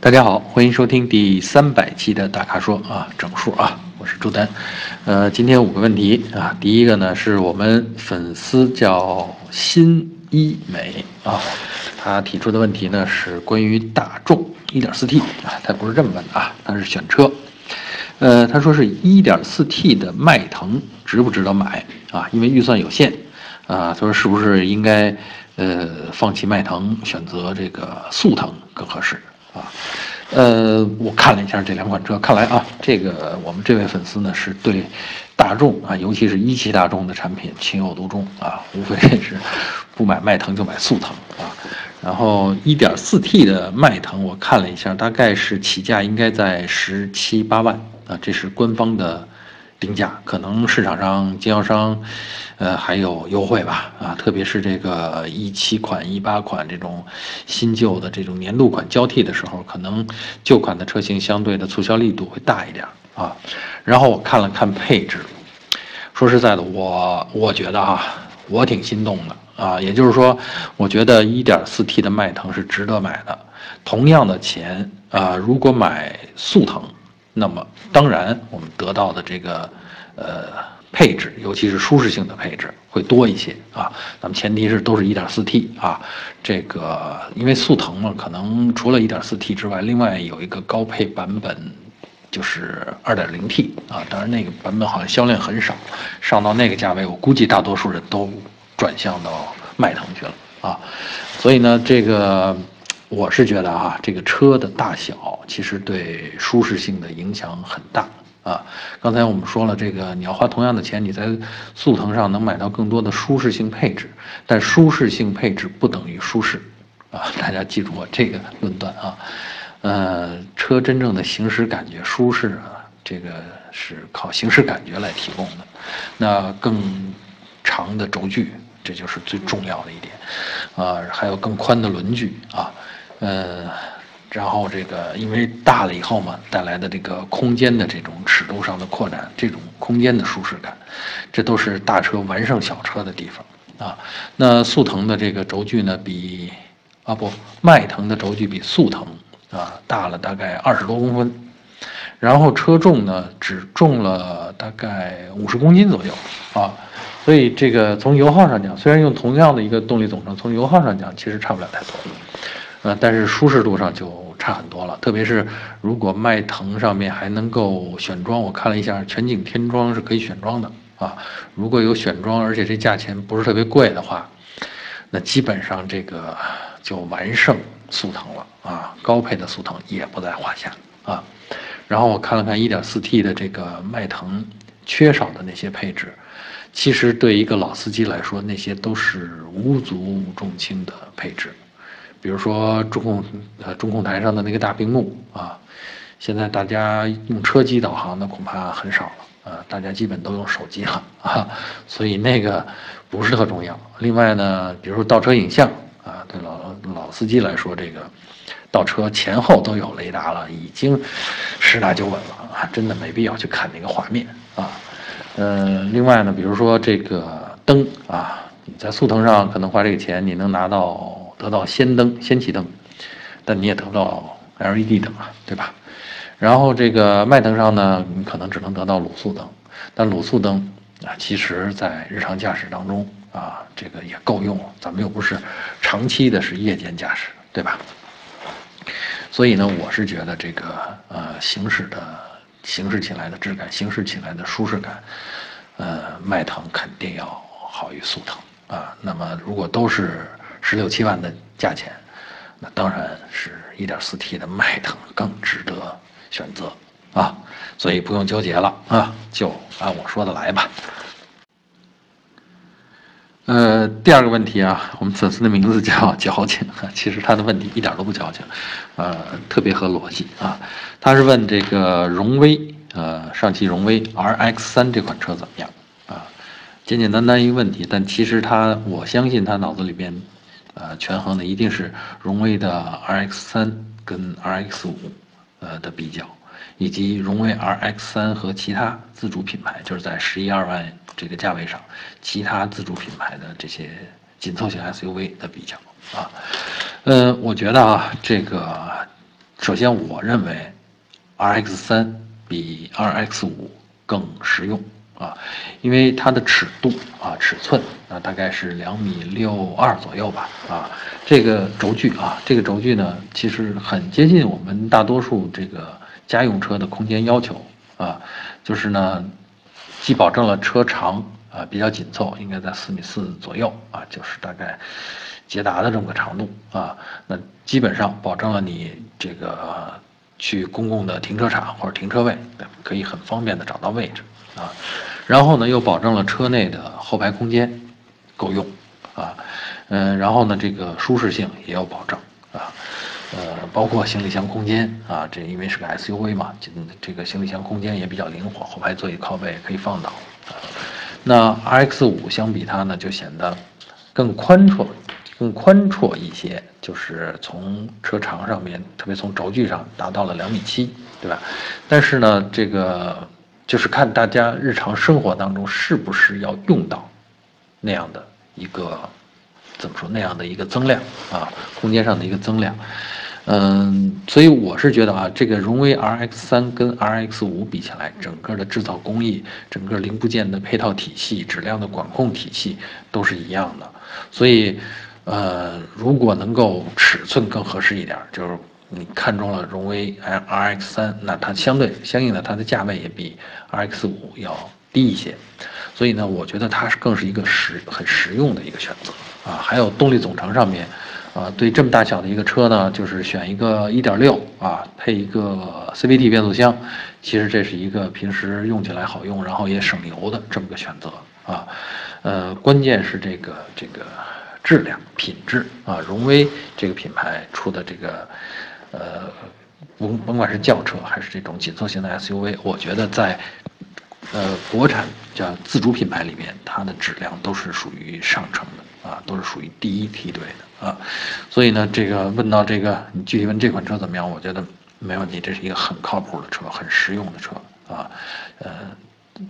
大家好，欢迎收听第三百期的大咖说啊，整数啊，我是朱丹。呃，今天五个问题啊，第一个呢是我们粉丝叫新一美啊，他提出的问题呢是关于大众 1.4T 啊，他不是这么问的啊，他是选车。呃，他说是 1.4T 的迈腾值不值得买啊？因为预算有限啊，他说是不是应该呃放弃迈腾，选择这个速腾更合适啊？呃，我看了一下这两款车，看来啊，这个我们这位粉丝呢是对大众啊，尤其是一汽大众的产品情有独钟啊，无非是不买迈腾就买速腾啊。然后 1.4T 的迈腾，我看了一下，大概是起价应该在十七八万啊，这是官方的。定价可能市场上经销商，呃还有优惠吧啊，特别是这个一七款、一八款这种新旧的这种年度款交替的时候，可能旧款的车型相对的促销力度会大一点啊。然后我看了看配置，说实在的，我我觉得啊，我挺心动的啊。也就是说，我觉得一点四 T 的迈腾是值得买的。同样的钱啊，如果买速腾。那么当然，我们得到的这个，呃，配置，尤其是舒适性的配置会多一些啊。那么前提是都是一点四 T 啊，这个因为速腾嘛，可能除了一点四 T 之外，另外有一个高配版本就是二点零 T 啊。当然那个版本好像销量很少，上到那个价位，我估计大多数人都转向到迈腾去了啊。所以呢，这个。我是觉得啊，这个车的大小其实对舒适性的影响很大啊。刚才我们说了，这个你要花同样的钱，你在速腾上能买到更多的舒适性配置，但舒适性配置不等于舒适啊。大家记住我这个论断啊。呃，车真正的行驶感觉舒适啊，这个是靠行驶感觉来提供的。那更长的轴距，这就是最重要的一点啊，还有更宽的轮距啊。呃，然后这个因为大了以后嘛，带来的这个空间的这种尺度上的扩展，这种空间的舒适感，这都是大车完胜小车的地方啊。那速腾的这个轴距呢，比啊不，迈腾的轴距比速腾啊大了大概二十多公分，然后车重呢只重了大概五十公斤左右啊，所以这个从油耗上讲，虽然用同样的一个动力总成，从油耗上讲其实差不了太多。呃，但是舒适度上就差很多了，特别是如果迈腾上面还能够选装，我看了一下，全景天窗是可以选装的啊。如果有选装，而且这价钱不是特别贵的话，那基本上这个就完胜速腾了啊，高配的速腾也不在话下啊。然后我看了看 1.4T 的这个迈腾缺少的那些配置，其实对一个老司机来说，那些都是无足重轻的配置。比如说中控呃中控台上的那个大屏幕啊，现在大家用车机导航的恐怕很少了啊，大家基本都用手机了啊，所以那个不是特重要。另外呢，比如说倒车影像啊，对老老司机来说，这个倒车前后都有雷达了，已经十拿九稳了啊，真的没必要去看那个画面啊。呃，另外呢，比如说这个灯啊，在速腾上可能花这个钱，你能拿到。得到氙灯、氙气灯，但你也得不到 LED 灯啊，对吧？然后这个迈腾上呢，你可能只能得到卤素灯，但卤素灯啊，其实在日常驾驶当中啊，这个也够用。咱们又不是长期的是夜间驾驶，对吧？所以呢，我是觉得这个呃，行驶的行驶起来的质感、行驶起来的舒适感，呃，迈腾肯定要好于速腾啊。那么如果都是十六七万的价钱，那当然是一点四 T 的迈腾更值得选择啊，所以不用纠结了啊，就按我说的来吧。呃，第二个问题啊，我们粉丝的名字叫矫情，其实他的问题一点都不矫情，呃，特别合逻辑啊。他是问这个荣威，呃，上汽荣威 RX 三这款车怎么样啊？简简单单一个问题，但其实他，我相信他脑子里边。呃，权衡的一定是荣威的 RX 三跟 RX 五，呃的比较，以及荣威 RX 三和其他自主品牌，就是在十一二万这个价位上，其他自主品牌的这些紧凑型 SUV 的比较啊。呃，我觉得啊，这个首先我认为，RX 三比 RX 五更实用啊，因为它的尺度啊尺寸啊大概是两米六二左右吧啊，这个轴距啊这个轴距呢其实很接近我们大多数这个家用车的空间要求啊，就是呢既保证了车长啊比较紧凑，应该在四米四左右啊，就是大概。捷达的这么个长度啊，那基本上保证了你这个去公共的停车场或者停车位可以很方便的找到位置啊，然后呢又保证了车内的后排空间够用啊，嗯，然后呢这个舒适性也有保证啊，呃，包括行李箱空间啊，这因为是个 SUV 嘛，这这个行李箱空间也比较灵活，后排座椅靠背可以放倒。那 RX 五相比它呢就显得更宽绰。更宽绰一些，就是从车长上面，特别从轴距上达到了两米七，对吧？但是呢，这个就是看大家日常生活当中是不是要用到那样的一个怎么说那样的一个增量啊，空间上的一个增量。嗯，所以我是觉得啊，这个荣威 RX 三跟 RX 五比起来，整个的制造工艺、整个零部件的配套体系、质量的管控体系都是一样的，所以。呃，如果能够尺寸更合适一点，就是你看中了荣威 R X 三，那它相对相应的它的价位也比 RX 五要低一些，所以呢，我觉得它是更是一个实很实用的一个选择啊。还有动力总成上面，啊，对这么大小的一个车呢，就是选一个1.6啊，配一个 CVT 变速箱，其实这是一个平时用起来好用，然后也省油的这么个选择啊。呃，关键是这个这个。质量品质啊，荣威这个品牌出的这个，呃，甭甭管是轿车还是这种紧凑型的 SUV，我觉得在，呃，国产叫自主品牌里面，它的质量都是属于上乘的啊，都是属于第一梯队的啊。所以呢，这个问到这个，你具体问这款车怎么样？我觉得没问题，这是一个很靠谱的车，很实用的车啊，呃，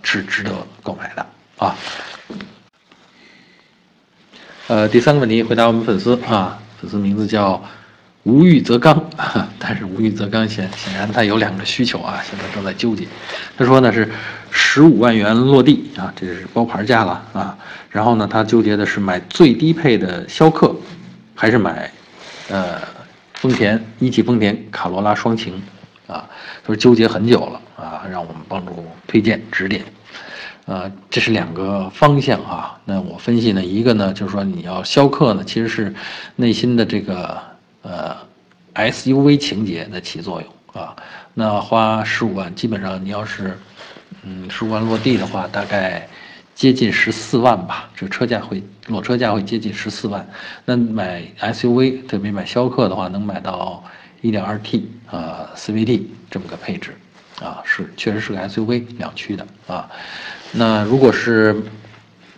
是值得购买的啊。呃，第三个问题回答我们粉丝啊，粉丝名字叫无欲则刚，但是无欲则刚显显然他有两个需求啊，现在正在纠结。他说呢是十五万元落地啊，这是包牌价了啊。然后呢，他纠结的是买最低配的逍客，还是买呃丰田一汽丰田卡罗拉双擎啊？他说纠结很久了啊，让我们帮助推荐指点。呃，这是两个方向啊。那我分析呢，一个呢就是说你要逍客呢，其实是内心的这个呃 SUV 情节的起作用啊。那花十五万，基本上你要是嗯十五万落地的话，大概接近十四万吧。这车价会裸车价会接近十四万。那买 SUV，特别买逍客的话，能买到 1.2T 啊 CVT 这么个配置啊，是确实是个 SUV 两驱的啊。那如果是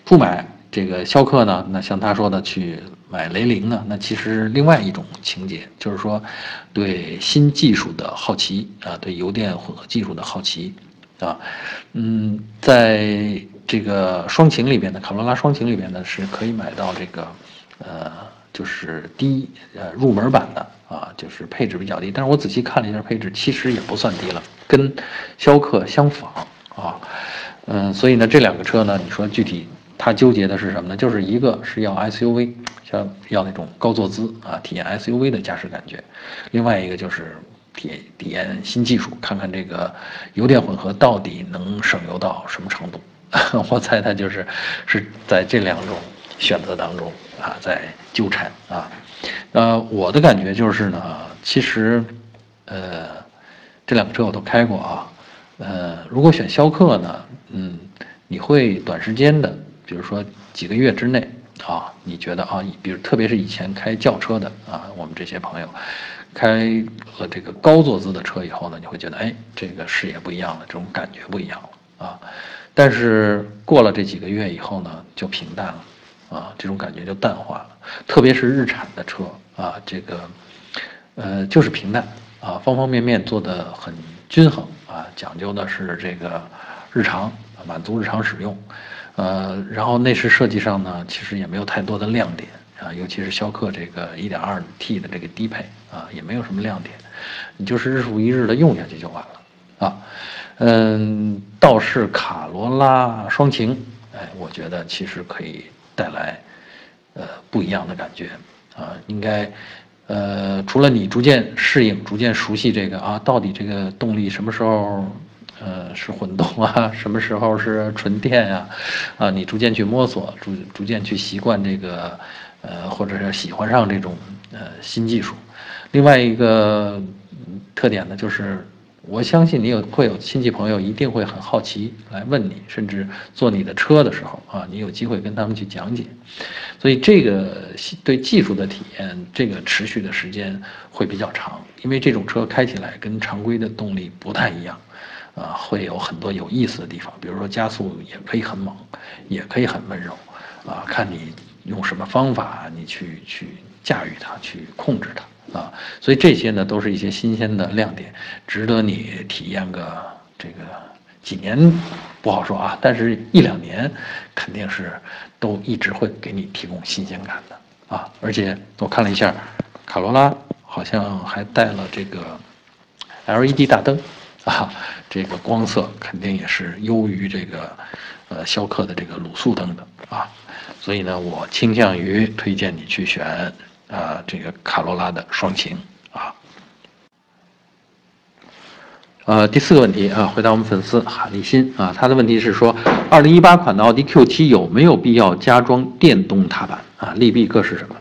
不买这个逍客呢？那像他说的去买雷凌呢？那其实另外一种情节，就是说对新技术的好奇啊，对油电混合技术的好奇啊。嗯，在这个双擎里边的卡罗拉双擎里边呢，是可以买到这个呃，就是低呃入门版的啊，就是配置比较低。但是我仔细看了一下配置，其实也不算低了，跟逍客相仿啊。嗯，所以呢，这两个车呢，你说具体他纠结的是什么呢？就是一个是要 SUV，像要那种高坐姿啊，体验 SUV 的驾驶感觉；另外一个就是体体验新技术，看看这个油电混合到底能省油到什么程度。我猜他就是是在这两种选择当中啊，在纠缠啊。呃，我的感觉就是呢，其实，呃，这两个车我都开过啊。呃，如果选逍客呢，嗯，你会短时间的，比如说几个月之内啊，你觉得啊，比如特别是以前开轿车的啊，我们这些朋友，开了这个高坐姿的车以后呢，你会觉得哎，这个视野不一样了，这种感觉不一样了啊。但是过了这几个月以后呢，就平淡了啊，这种感觉就淡化了。特别是日产的车啊，这个呃就是平淡啊，方方面面做的很均衡。啊，讲究的是这个日常满足日常使用，呃，然后内饰设计上呢，其实也没有太多的亮点啊，尤其是逍客这个 1.2T 的这个低配啊，也没有什么亮点。你就是日复一日的用下去就完了啊。嗯，倒是卡罗拉双擎，哎，我觉得其实可以带来呃不一样的感觉啊，应该。呃，除了你逐渐适应、逐渐熟悉这个啊，到底这个动力什么时候，呃，是混动啊，什么时候是纯电呀？啊，你逐渐去摸索，逐逐渐去习惯这个，呃，或者是喜欢上这种呃新技术。另外一个特点呢，就是。我相信你有会有亲戚朋友一定会很好奇来问你，甚至坐你的车的时候啊，你有机会跟他们去讲解，所以这个对技术的体验，这个持续的时间会比较长，因为这种车开起来跟常规的动力不太一样，啊，会有很多有意思的地方，比如说加速也可以很猛，也可以很温柔，啊，看你用什么方法你去去驾驭它，去控制它。啊，所以这些呢都是一些新鲜的亮点，值得你体验个这个几年不好说啊，但是一两年肯定是都一直会给你提供新鲜感的啊。而且我看了一下，卡罗拉好像还带了这个 LED 大灯 啊，这个光色肯定也是优于这个呃逍客的这个卤素灯的啊。所以呢，我倾向于推荐你去选。啊，这个卡罗拉的双擎啊，呃，第四个问题啊，回答我们粉丝哈立新啊，他的问题是说，二零一八款的奥迪 Q7 有没有必要加装电动踏板啊？利弊各是什么？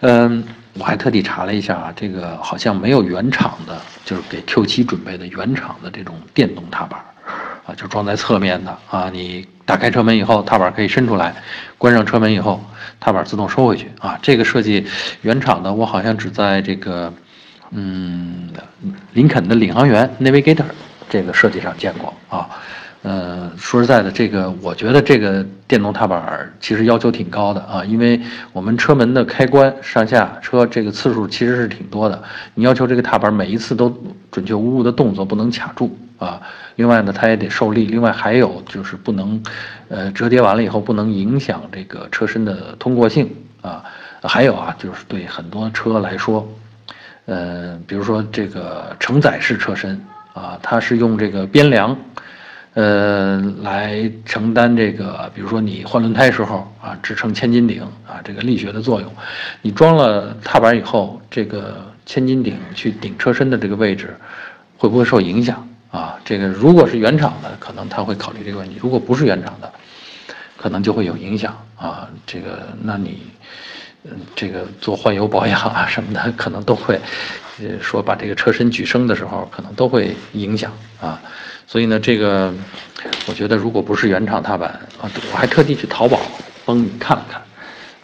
嗯，我还特地查了一下啊，这个好像没有原厂的，就是给 Q7 准备的原厂的这种电动踏板。啊，就装在侧面的啊，你打开车门以后，踏板可以伸出来，关上车门以后，踏板自动收回去啊。这个设计原厂的，我好像只在这个，嗯，林肯的领航员 Navigator 这个设计上见过啊。呃，说实在的，这个我觉得这个电动踏板其实要求挺高的啊，因为我们车门的开关上下车这个次数其实是挺多的，你要求这个踏板每一次都准确无误的动作不能卡住啊。另外呢，它也得受力，另外还有就是不能，呃，折叠完了以后不能影响这个车身的通过性啊。还有啊，就是对很多车来说，呃，比如说这个承载式车身啊，它是用这个边梁。呃，来承担这个，比如说你换轮胎时候啊，支撑千斤顶啊，这个力学的作用。你装了踏板以后，这个千斤顶去顶车身的这个位置，会不会受影响啊？这个如果是原厂的，可能他会考虑这个问题；如果不是原厂的，可能就会有影响啊。这个，那你，嗯，这个做换油保养啊什么的，可能都会，呃，说把这个车身举升的时候，可能都会影响啊。所以呢，这个我觉得，如果不是原厂踏板啊，我还特地去淘宝帮你看了看，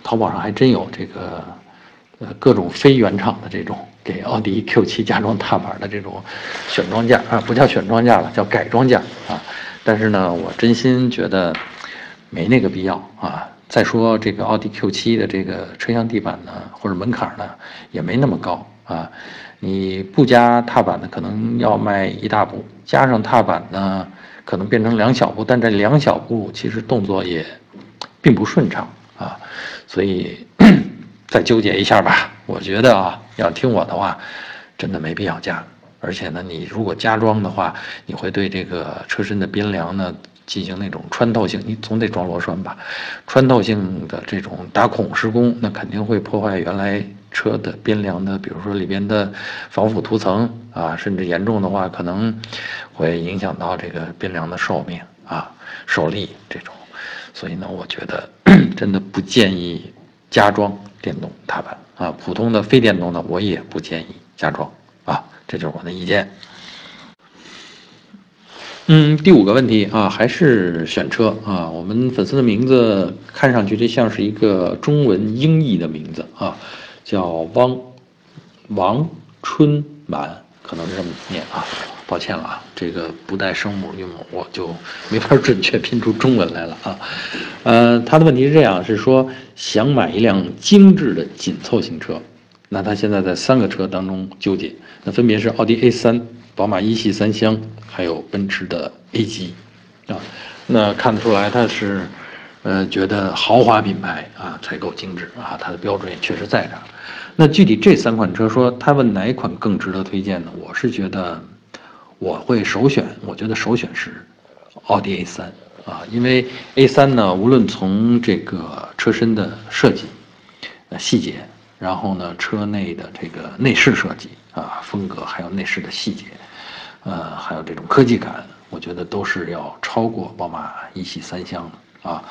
淘宝上还真有这个呃各种非原厂的这种给奥迪 Q7 加装踏板的这种选装件啊，不叫选装件了，叫改装件啊。但是呢，我真心觉得没那个必要啊。再说这个奥迪 Q7 的这个车厢地板呢，或者门槛呢，也没那么高啊。你不加踏板的，可能要迈一大步；加上踏板呢，可能变成两小步。但这两小步其实动作也并不顺畅啊，所以 再纠结一下吧。我觉得啊，要听我的话，真的没必要加。而且呢，你如果加装的话，你会对这个车身的边梁呢进行那种穿透性，你总得装螺栓吧？穿透性的这种打孔施工，那肯定会破坏原来。车的边梁的，比如说里边的防腐涂层啊，甚至严重的话，可能会影响到这个边梁的寿命啊、受力这种。所以呢，我觉得 真的不建议加装电动踏板啊，普通的非电动的我也不建议加装啊，这就是我的意见。嗯，第五个问题啊，还是选车啊，我们粉丝的名字看上去这像是一个中文英译的名字啊。叫汪王春满，可能是这么念啊，抱歉了啊，这个不带声母韵母，我就没法准确拼出中文来了啊。呃，他的问题是这样，是说想买一辆精致的紧凑型车，那他现在在三个车当中纠结，那分别是奥迪 A3、宝马一系三厢，还有奔驰的 A 级啊。那看得出来他是，呃，觉得豪华品牌啊才够精致啊，它的标准也确实在这儿。那具体这三款车，说他问哪一款更值得推荐呢？我是觉得我会首选，我觉得首选是奥迪 A3 啊，因为 A3 呢，无论从这个车身的设计、呃细节，然后呢车内的这个内饰设计啊风格，还有内饰的细节，呃还有这种科技感，我觉得都是要超过宝马一系三厢的啊。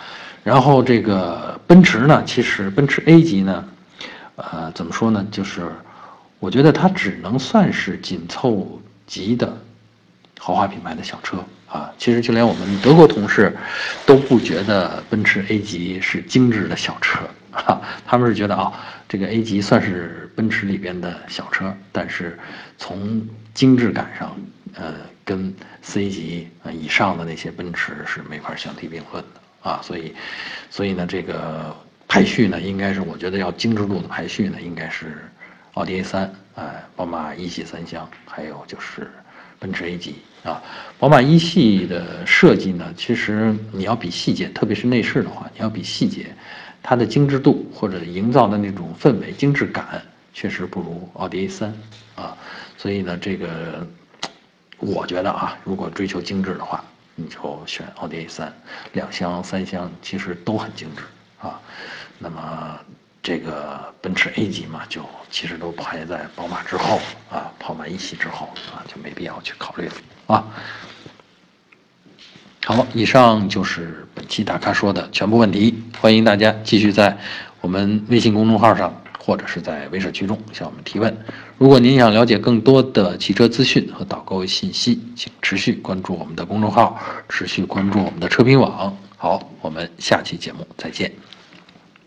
然后这个奔驰呢，其实奔驰 A 级呢。呃，怎么说呢？就是我觉得它只能算是紧凑级的豪华品牌的小车啊。其实就连我们德国同事都不觉得奔驰 A 级是精致的小车啊，他们是觉得啊，这个 A 级算是奔驰里边的小车，但是从精致感上，呃，跟 C 级以上的那些奔驰是没法相提并论的啊。所以，所以呢，这个。排序呢，应该是我觉得要精致度的排序呢，应该是奥迪 A 三，哎，宝马一系三厢，还有就是奔驰 A 级啊。宝马一系的设计呢，其实你要比细节，特别是内饰的话，你要比细节，它的精致度或者营造的那种氛围、精致感，确实不如奥迪 A 三啊。所以呢，这个我觉得啊，如果追求精致的话，你就选奥迪 A 三，两厢、三厢其实都很精致啊。那么，这个奔驰 A 级嘛，就其实都排在宝马之后啊，宝马一系之后啊，就没必要去考虑了啊。好，以上就是本期大咖说的全部问题，欢迎大家继续在我们微信公众号上或者是在微社区中向我们提问。如果您想了解更多的汽车资讯和导购信息，请持续关注我们的公众号，持续关注我们的车评网。好，我们下期节目再见。